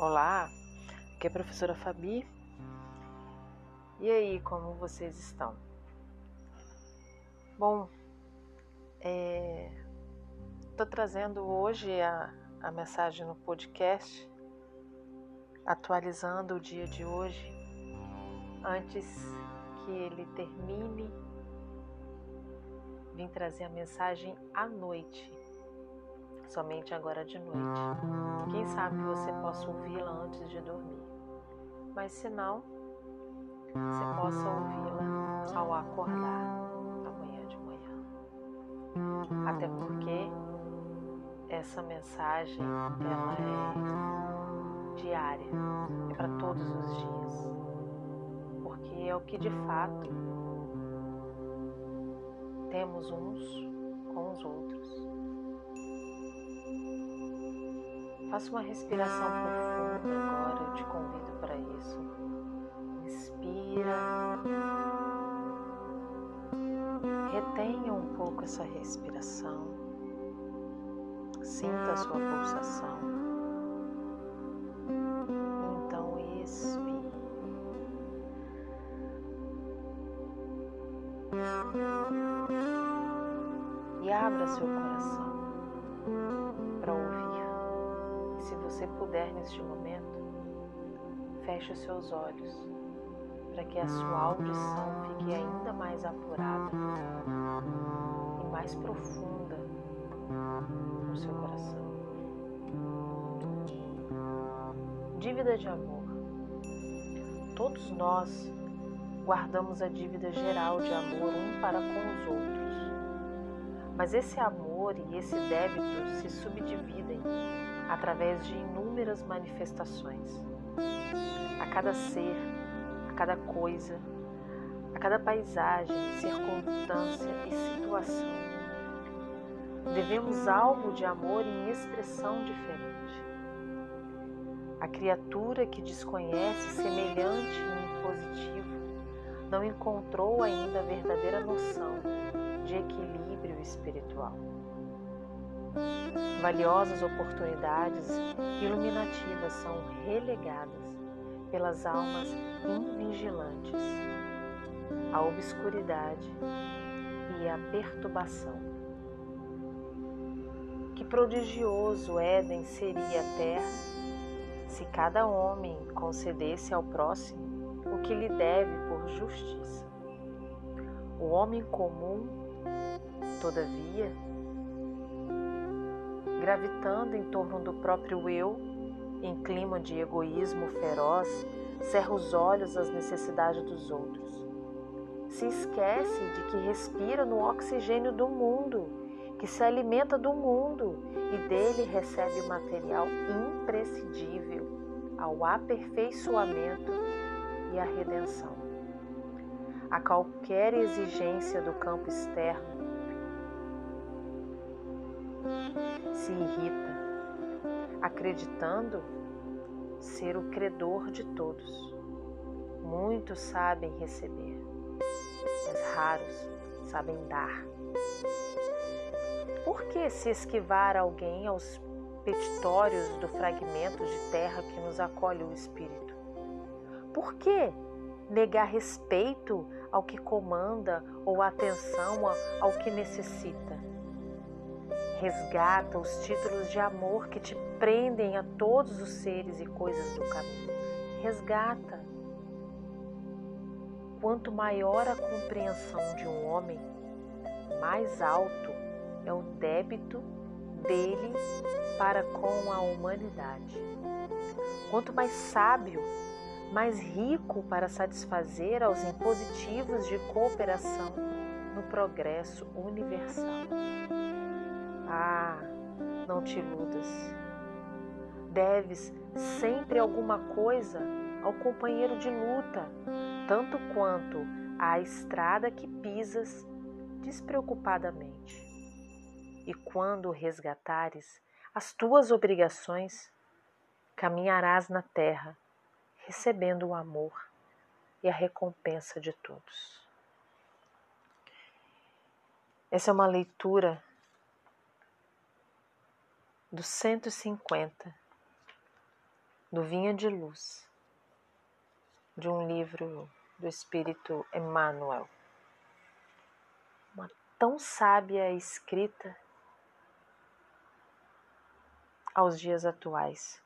Olá, aqui é a professora Fabi. E aí, como vocês estão? Bom, estou é, trazendo hoje a, a mensagem no podcast, atualizando o dia de hoje, antes que ele termine, vim trazer a mensagem à noite somente agora de noite. Quem sabe você possa ouvi-la antes de dormir, mas se não, você possa ouvi-la ao acordar amanhã de manhã. Até porque essa mensagem ela é diária, é para todos os dias, porque é o que de fato temos uns com os outros Faça uma respiração profunda agora, eu te convido para isso. Inspira. Retenha um pouco essa respiração. Sinta a sua pulsação. Então expire. E abra seu coração você puder neste momento, feche os seus olhos para que a sua audição fique ainda mais apurada e mais profunda no seu coração. Dívida de amor. Todos nós guardamos a dívida geral de amor um para com os outros. Mas esse amor e esse débito se subdividem através de inúmeras manifestações. A cada ser, a cada coisa, a cada paisagem, circunstância e situação. Devemos algo de amor em expressão diferente. A criatura que desconhece semelhante e positivo não encontrou ainda a verdadeira noção de equilíbrio espiritual. Valiosas oportunidades iluminativas são relegadas pelas almas invigilantes à obscuridade e à perturbação. Que prodigioso Éden seria a terra se cada homem concedesse ao próximo o que lhe deve por justiça. O homem comum, todavia, gravitando em torno do próprio eu, em clima de egoísmo feroz, cerra os olhos às necessidades dos outros. Se esquece de que respira no oxigênio do mundo, que se alimenta do mundo e dele recebe material imprescindível ao aperfeiçoamento e à redenção. A qualquer exigência do campo externo, se irrita, acreditando ser o credor de todos. Muitos sabem receber, mas raros sabem dar. Por que se esquivar alguém aos petitórios do fragmento de terra que nos acolhe o Espírito? Por que negar respeito ao que comanda ou atenção ao que necessita? Resgata os títulos de amor que te prendem a todos os seres e coisas do caminho. Resgata. Quanto maior a compreensão de um homem, mais alto é o débito dele para com a humanidade. Quanto mais sábio, mais rico para satisfazer aos impositivos de cooperação no progresso universal. Ah, não te iludas. Deves sempre alguma coisa ao companheiro de luta, tanto quanto à estrada que pisas despreocupadamente. E quando resgatares as tuas obrigações, caminharás na terra, recebendo o amor e a recompensa de todos. Essa é uma leitura do 150 do Vinha de Luz, de um livro do Espírito Emmanuel. Uma tão sábia escrita aos dias atuais.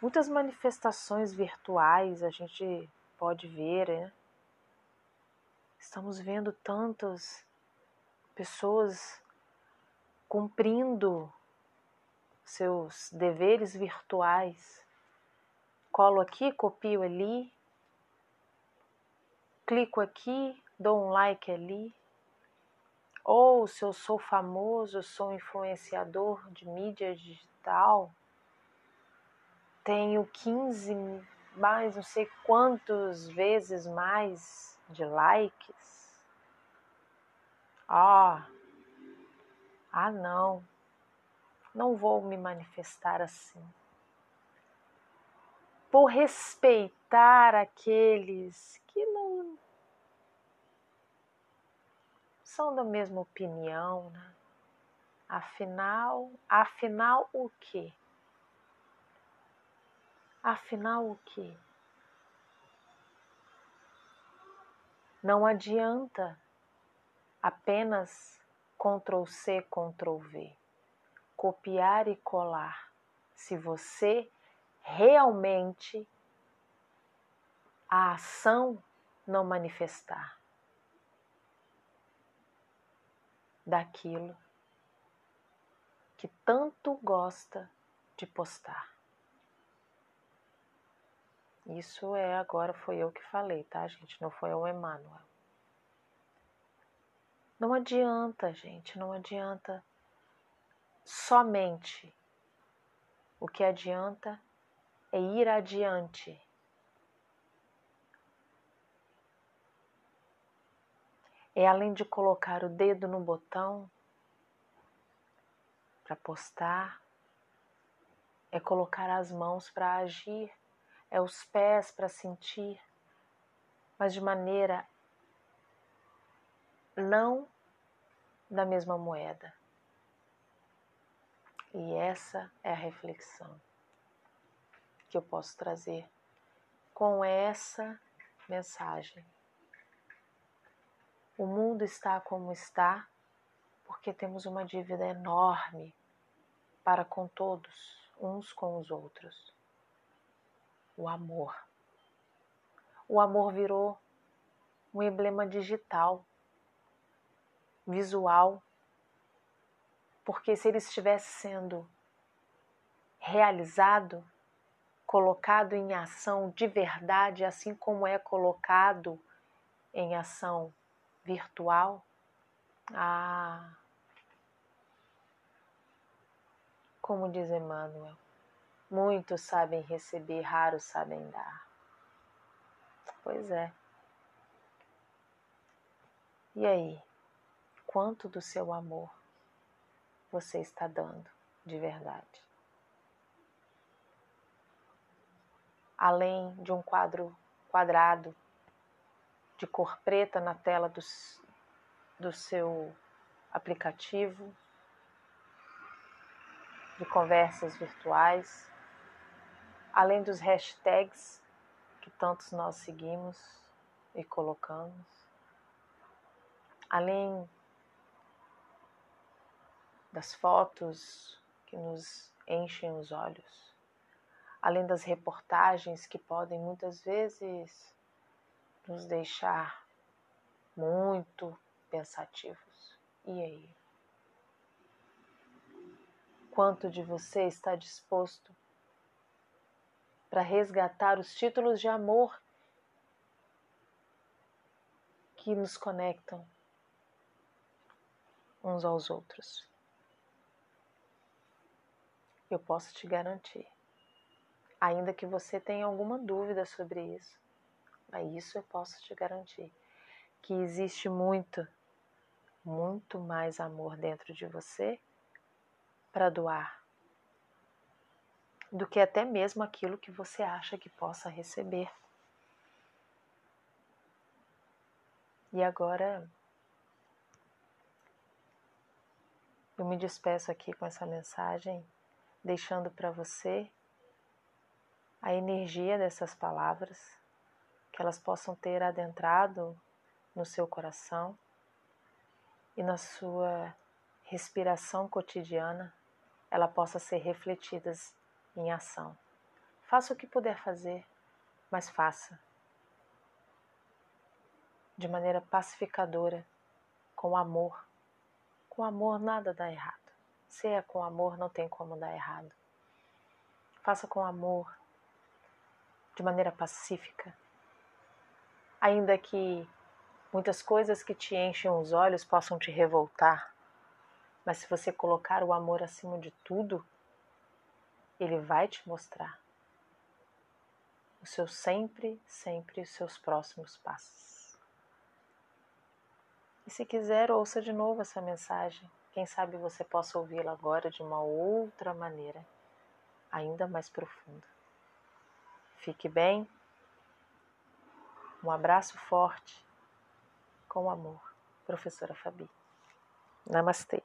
Muitas manifestações virtuais a gente pode ver, né? Estamos vendo tantas pessoas cumprindo seus deveres virtuais. Colo aqui, copio ali, clico aqui, dou um like ali. Ou se eu sou famoso, sou influenciador de mídia digital, tenho 15 mais não sei quantos vezes mais de likes. Ah, ah não, não vou me manifestar assim. Vou respeitar aqueles que não são da mesma opinião, né? Afinal, afinal o quê? Afinal, o que? Não adianta apenas Ctrl C, Ctrl V, copiar e colar, se você realmente a ação não manifestar daquilo que tanto gosta de postar. Isso é agora foi eu que falei, tá, gente? Não foi o Emmanuel. Não adianta, gente, não adianta somente. O que adianta é ir adiante. É além de colocar o dedo no botão para postar, é colocar as mãos para agir é os pés para sentir, mas de maneira não da mesma moeda. E essa é a reflexão que eu posso trazer com essa mensagem. O mundo está como está porque temos uma dívida enorme para com todos, uns com os outros o amor. O amor virou um emblema digital, visual, porque se ele estivesse sendo realizado, colocado em ação de verdade, assim como é colocado em ação virtual, ah, como diz Emmanuel, Muitos sabem receber, raros sabem dar. Pois é. E aí, quanto do seu amor você está dando de verdade? Além de um quadro quadrado de cor preta na tela do, do seu aplicativo, de conversas virtuais, além dos hashtags que tantos nós seguimos e colocamos, além das fotos que nos enchem os olhos, além das reportagens que podem muitas vezes nos deixar muito pensativos. E aí? Quanto de você está disposto para resgatar os títulos de amor que nos conectam uns aos outros. Eu posso te garantir, ainda que você tenha alguma dúvida sobre isso, mas isso eu posso te garantir, que existe muito, muito mais amor dentro de você para doar do que até mesmo aquilo que você acha que possa receber. E agora Eu me despeço aqui com essa mensagem, deixando para você a energia dessas palavras, que elas possam ter adentrado no seu coração e na sua respiração cotidiana, ela possa ser refletidas em ação. Faça o que puder fazer, mas faça de maneira pacificadora, com amor com amor nada dá errado. Se é com amor, não tem como dar errado. Faça com amor, de maneira pacífica. Ainda que muitas coisas que te enchem os olhos possam te revoltar, mas se você colocar o amor acima de tudo, ele vai te mostrar o seu sempre, sempre os seus próximos passos. E se quiser, ouça de novo essa mensagem. Quem sabe você possa ouvi-la agora de uma outra maneira, ainda mais profunda. Fique bem. Um abraço forte. Com amor, professora Fabi. Namastê.